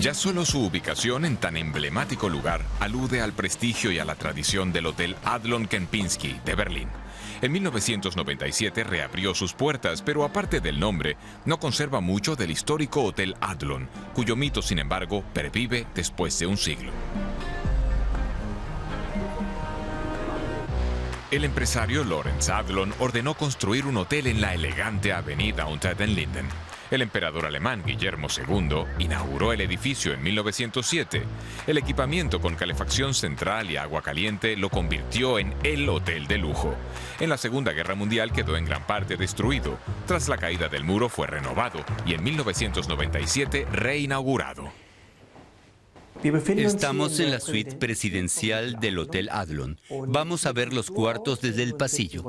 Ya solo su ubicación en tan emblemático lugar alude al prestigio y a la tradición del Hotel Adlon Kempinski de Berlín. En 1997 reabrió sus puertas, pero aparte del nombre, no conserva mucho del histórico Hotel Adlon, cuyo mito, sin embargo, pervive después de un siglo. El empresario Lawrence Adlon ordenó construir un hotel en la elegante avenida Unter den Linden. El emperador alemán Guillermo II inauguró el edificio en 1907. El equipamiento con calefacción central y agua caliente lo convirtió en el hotel de lujo. En la Segunda Guerra Mundial quedó en gran parte destruido. Tras la caída del muro fue renovado y en 1997 reinaugurado. Estamos en la suite presidencial del Hotel Adlon. Vamos a ver los cuartos desde el pasillo.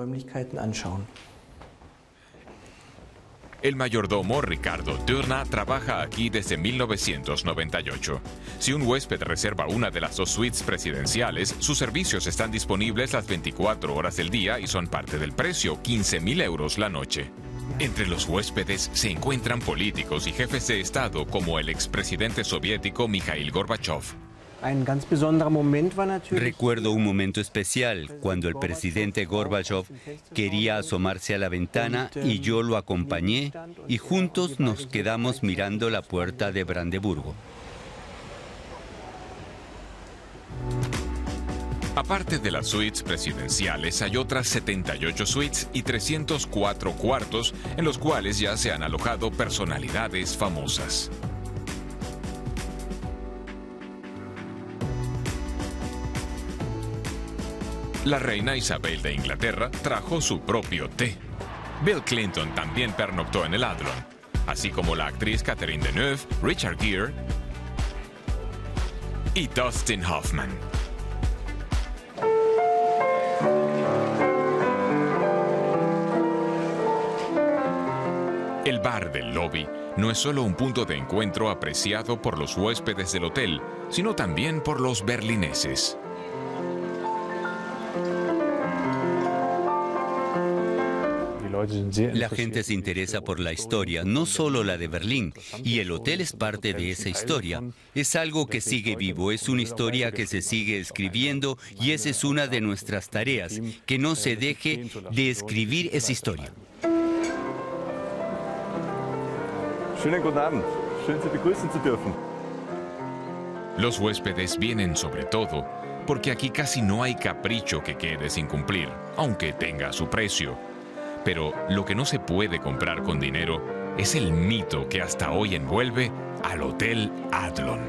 El mayordomo Ricardo Turna trabaja aquí desde 1998. Si un huésped reserva una de las dos suites presidenciales, sus servicios están disponibles las 24 horas del día y son parte del precio, 15 mil euros la noche. Entre los huéspedes se encuentran políticos y jefes de Estado como el expresidente soviético Mikhail Gorbachev. Recuerdo un momento especial cuando el presidente Gorbachev quería asomarse a la ventana y yo lo acompañé y juntos nos quedamos mirando la puerta de Brandeburgo. Aparte de las suites presidenciales, hay otras 78 suites y 304 cuartos en los cuales ya se han alojado personalidades famosas. La reina Isabel de Inglaterra trajo su propio té. Bill Clinton también pernoctó en el Adlon, así como la actriz Catherine Deneuve, Richard Gere y Dustin Hoffman. El bar del lobby no es solo un punto de encuentro apreciado por los huéspedes del hotel, sino también por los berlineses. La gente se interesa por la historia, no solo la de Berlín, y el hotel es parte de esa historia. Es algo que sigue vivo, es una historia que se sigue escribiendo y esa es una de nuestras tareas, que no se deje de escribir esa historia. Los huéspedes vienen sobre todo porque aquí casi no hay capricho que quede sin cumplir, aunque tenga su precio. Pero lo que no se puede comprar con dinero es el mito que hasta hoy envuelve al Hotel Adlon.